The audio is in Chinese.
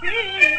b